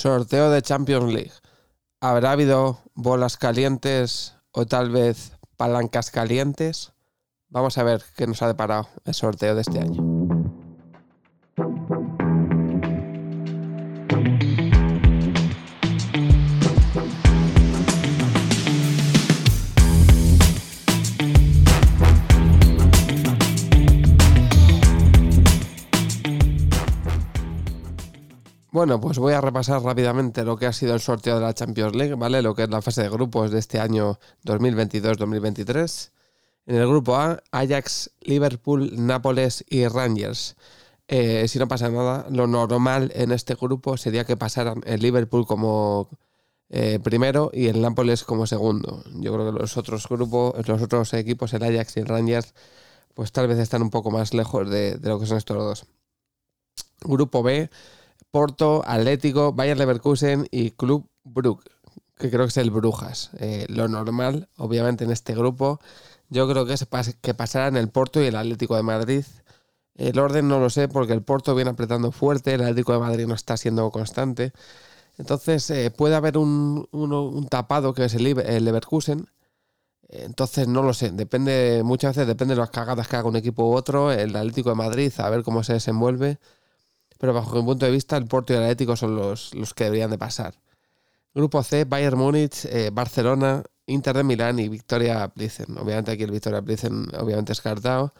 Sorteo de Champions League. ¿Habrá habido bolas calientes o tal vez palancas calientes? Vamos a ver qué nos ha deparado el sorteo de este año. Bueno, pues voy a repasar rápidamente lo que ha sido el sorteo de la Champions League, ¿vale? Lo que es la fase de grupos de este año 2022-2023. En el grupo A, Ajax, Liverpool, Nápoles y Rangers. Eh, si no pasa nada, lo normal en este grupo sería que pasaran el Liverpool como eh, primero y el Nápoles como segundo. Yo creo que los otros grupos, los otros equipos, el Ajax y el Rangers, pues tal vez están un poco más lejos de, de lo que son estos dos. Grupo B, Porto, Atlético, Bayern Leverkusen y Club Brugge, que creo que es el Brujas. Eh, lo normal, obviamente, en este grupo, yo creo que es que pasarán el Porto y el Atlético de Madrid. El orden no lo sé porque el Porto viene apretando fuerte, el Atlético de Madrid no está siendo constante. Entonces eh, puede haber un, tapado que es el, el Leverkusen. Entonces no lo sé, depende, muchas veces depende de las cagadas que haga un equipo u otro, el Atlético de Madrid, a ver cómo se desenvuelve pero bajo mi punto de vista el Porto y el Atlético son los, los que deberían de pasar. Grupo C, Bayern Múnich, eh, Barcelona, Inter de Milán y Victoria Plizen. Obviamente aquí el Victoria Plizen obviamente descartado.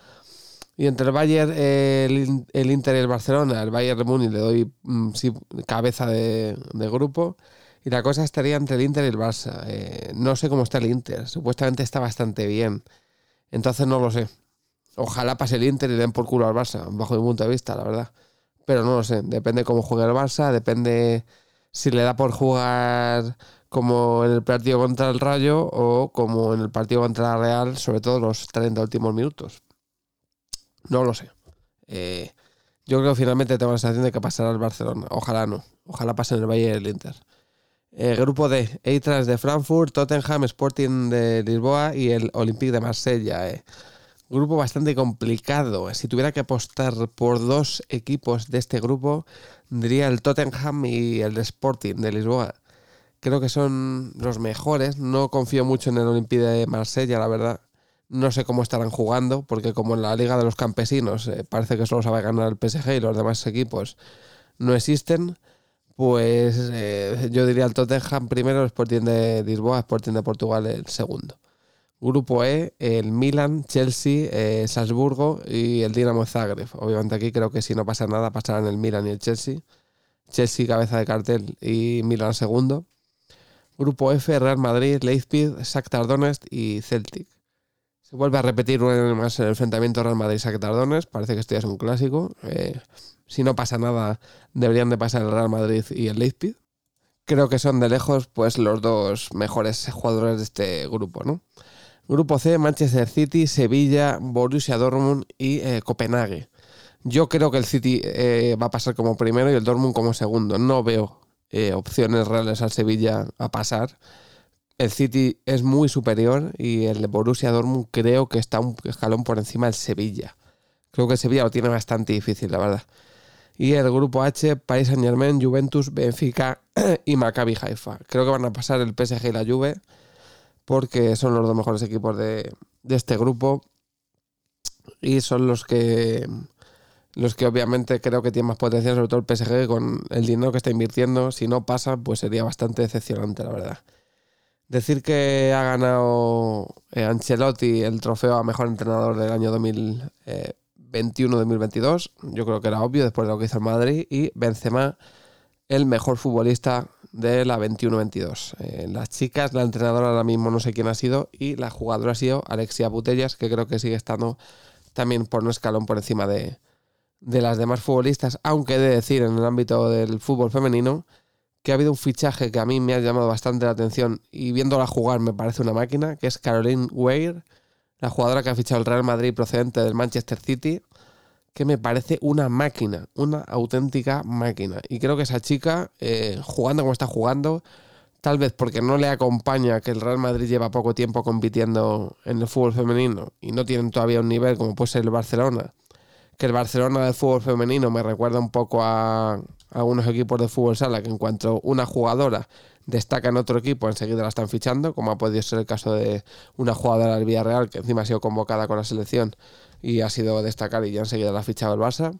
Y entre el Bayern, el, Inter y el Barcelona, el Bayern de Múnich le doy mm, cabeza de, grupo. Y la cosa estaría entre el Inter y el Barça. Eh, no sé cómo está el Inter. Supuestamente está bastante bien. Entonces no lo sé. Ojalá pase el Inter y den por culo al Barça, bajo mi punto de vista, la verdad pero no lo sé. Depende cómo juegue el Barça, depende si le da por jugar como en el partido contra el Rayo o como en el partido contra la Real, sobre todo los 30 últimos minutos. No lo sé. Eh, yo creo que finalmente tengo la sensación de que pasará el Barcelona. Ojalá no. Ojalá pase en el Valle del Inter. Eh, grupo D, Eitras de Frankfurt, Tottenham, Sporting de Lisboa y el Olympique de Marsella. Eh grupo bastante complicado. Si tuviera que apostar por dos equipos de este grupo, diría el Tottenham y el Sporting de Lisboa. Creo que son los mejores. No confío mucho en el Olympique de Marsella, la verdad. No sé cómo estarán jugando, porque como en la Liga de los Campesinos eh, parece que solo sabe ganar el PSG y los demás equipos no existen, pues eh, yo diría el Tottenham primero, el Sporting de Lisboa, el Sporting de Portugal el segundo. Grupo E, el Milan, Chelsea, eh, Salzburgo y el Dinamo Zagreb. Obviamente aquí creo que si no pasa nada pasarán el Milan y el Chelsea. Chelsea cabeza de cartel y Milan segundo. Grupo F, Real Madrid, Leipzig, Shakhtar Donetsk y Celtic. Se vuelve a repetir una vez más el enfrentamiento Real Madrid-Shakhtar Donetsk. Parece que esto ya es un clásico. Eh, si no pasa nada, deberían de pasar el Real Madrid y el Leipzig. Creo que son de lejos pues los dos mejores jugadores de este grupo, ¿no? Grupo C, Manchester City, Sevilla, Borussia Dortmund y eh, Copenhague. Yo creo que el City eh, va a pasar como primero y el Dortmund como segundo. No veo eh, opciones reales al Sevilla a pasar. El City es muy superior y el Borussia Dortmund creo que está un escalón por encima del Sevilla. Creo que el Sevilla lo tiene bastante difícil, la verdad. Y el grupo H, Paris Saint Germain, Juventus, Benfica y Maccabi Haifa. Creo que van a pasar el PSG y la Juve porque son los dos mejores equipos de, este grupo y son los que los que obviamente creo que tienen más potencial, sobre todo el PSG con el dinero que está invirtiendo. Si no pasa, pues sería bastante decepcionante, la verdad. Decir que ha ganado eh, Ancelotti el trofeo a mejor entrenador del año 2021-2022, yo creo que era obvio después de lo que hizo el Madrid, y Benzema el mejor futbolista de la 21-22. Eh, las chicas, la entrenadora ahora mismo no sé quién ha sido y la jugadora ha sido Alexia Butellas, que creo que sigue estando también por un escalón por encima de, de las demás futbolistas, aunque he de decir en el ámbito del fútbol femenino que ha habido un fichaje que a mí me ha llamado bastante la atención y viéndola jugar me parece una máquina, que es Caroline Weir, la jugadora que ha fichado el Real Madrid procedente del Manchester City que me parece una máquina, una auténtica máquina. Y creo que esa chica, eh, jugando como está jugando, tal vez porque no le acompaña que el Real Madrid lleva poco tiempo compitiendo en el fútbol femenino y no tienen todavía un nivel como puede ser el Barcelona, que el Barcelona de fútbol femenino me recuerda un poco a, algunos equipos de fútbol sala que en cuanto una jugadora destaca en otro equipo, enseguida la están fichando, como ha podido ser el caso de una jugadora del Villarreal que encima ha sido convocada con la selección y ha sido destacar y ya enseguida la ha fichado el Barça.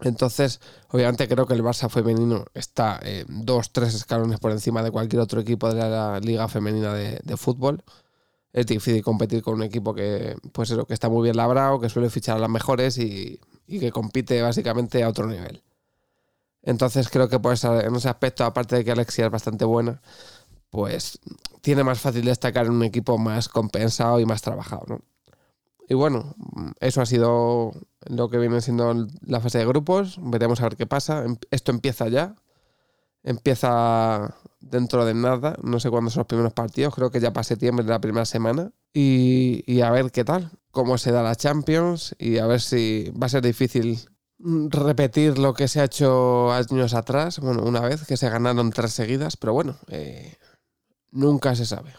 Entonces, obviamente creo que el Barça femenino está eh, dos, tres escalones por encima de cualquier otro equipo de la, liga femenina de, fútbol. Es difícil competir con un equipo que, pues que está muy bien labrado, que suele fichar a las mejores y que compite básicamente a otro nivel. Entonces creo que pues, en ese aspecto, aparte de que Alexia es bastante buena, pues tiene más fácil destacar en un equipo más compensado y más trabajado, ¿no? Y bueno, eso ha sido lo que viene siendo la fase de grupos. Veremos a ver qué pasa. Em, esto empieza ya. Empieza dentro de nada. No sé cuándo son los primeros partidos. Creo que ya para septiembre de la primera semana. Y, y a ver qué tal. Cómo se da la Champions. Y a ver si va a ser difícil repetir lo que se ha hecho años atrás. Bueno, una vez que se ganaron tres seguidas. Pero bueno, eh, nunca se sabe.